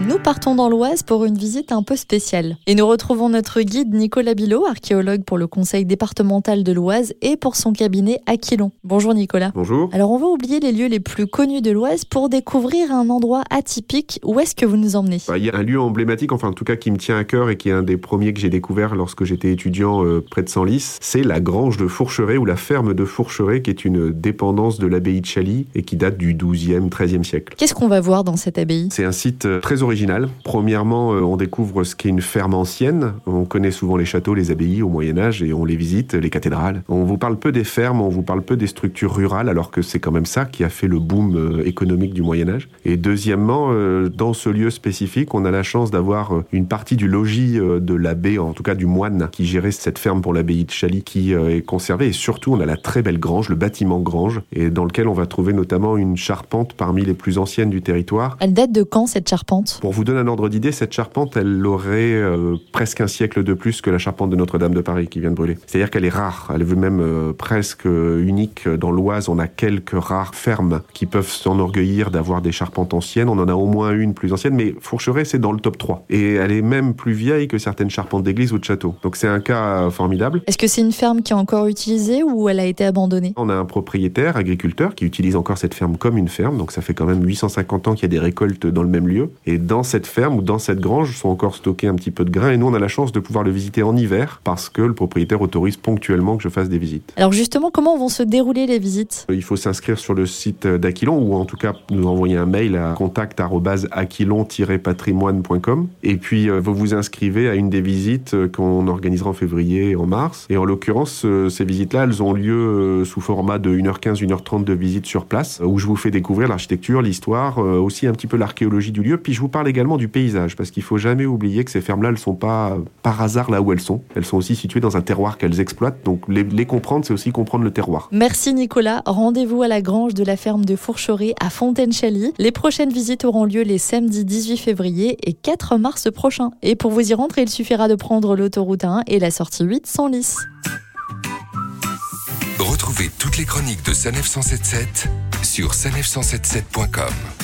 Nous partons dans l'Oise pour une visite un peu spéciale. Et nous retrouvons notre guide Nicolas Bilot, archéologue pour le conseil départemental de l'Oise et pour son cabinet Aquilon. Bonjour Nicolas. Bonjour. Alors on va oublier les lieux les plus connus de l'Oise pour découvrir un endroit atypique. Où est-ce que vous nous emmenez? Bah, Il y a un lieu emblématique, enfin en tout cas qui me tient à cœur et qui est un des premiers que j'ai découvert lorsque j'étais étudiant euh, près de Senlis. C'est la grange de Fourcheret ou la ferme de Fourcheret qui est une dépendance de l'abbaye de Chaly et qui date du 12e, 13e siècle. Qu'est-ce qu'on va voir dans cette abbaye? C'est un site euh, très Premièrement, euh, on découvre ce qu'est une ferme ancienne. On connaît souvent les châteaux, les abbayes au Moyen Âge et on les visite, les cathédrales. On vous parle peu des fermes, on vous parle peu des structures rurales, alors que c'est quand même ça qui a fait le boom euh, économique du Moyen Âge. Et deuxièmement, euh, dans ce lieu spécifique, on a la chance d'avoir une partie du logis de l'abbé, en tout cas du moine, qui gérait cette ferme pour l'abbaye de Chaly, qui est conservée. Et surtout, on a la très belle grange, le bâtiment grange, et dans lequel on va trouver notamment une charpente parmi les plus anciennes du territoire. Elle date de quand cette charpente? Pour vous donner un ordre d'idée, cette charpente, elle aurait euh, presque un siècle de plus que la charpente de Notre-Dame de Paris qui vient de brûler. C'est-à-dire qu'elle est rare, elle est même euh, presque unique. Dans l'Oise, on a quelques rares fermes qui peuvent s'enorgueillir d'avoir des charpentes anciennes. On en a au moins une plus ancienne, mais Fourcheret, c'est dans le top 3. Et elle est même plus vieille que certaines charpentes d'église ou de château. Donc c'est un cas euh, formidable. Est-ce que c'est une ferme qui est encore utilisée ou elle a été abandonnée? On a un propriétaire, agriculteur, qui utilise encore cette ferme comme une ferme. Donc ça fait quand même 850 ans qu'il y a des récoltes dans le même lieu. Et dans cette ferme ou dans cette grange sont encore stockés un petit peu de grains. Et nous, on a la chance de pouvoir le visiter en hiver parce que le propriétaire autorise ponctuellement que je fasse des visites. Alors justement, comment vont se dérouler les visites? Il faut s'inscrire sur le site d'Aquilon ou en tout cas nous envoyer un mail à contact@aquilon-patrimoine.com et puis euh, vous vous inscrivez à une des visites euh, qu'on organisera en février et en mars. Et en l'occurrence, euh, ces visites-là, elles ont lieu euh, sous format de 1h15, 1h30 de visite sur place euh, où je vous fais découvrir l'architecture, l'histoire, euh, aussi un petit peu l'archéologie du lieu. Puis je vous parle également du paysage parce qu'il faut jamais oublier que ces fermes-là, elles sont pas par hasard là où elles sont. Elles sont aussi situées dans un terroir qu'elles exploitent. Donc les, les comprendre, c'est aussi comprendre le terroir. Merci Nicolas. Rendez-vous à la grange de la ferme de Fourcheret à Fontaine-Chaly. Les prochaines visites auront lieu les samedis 18 février et 4 mars prochains. Et pour vous y rendre, il suffira de prendre l'autoroute 1 et la sortie 8 sans lice. Retrouvez toutes les chroniques de Sanef 177 sur sanef177.com.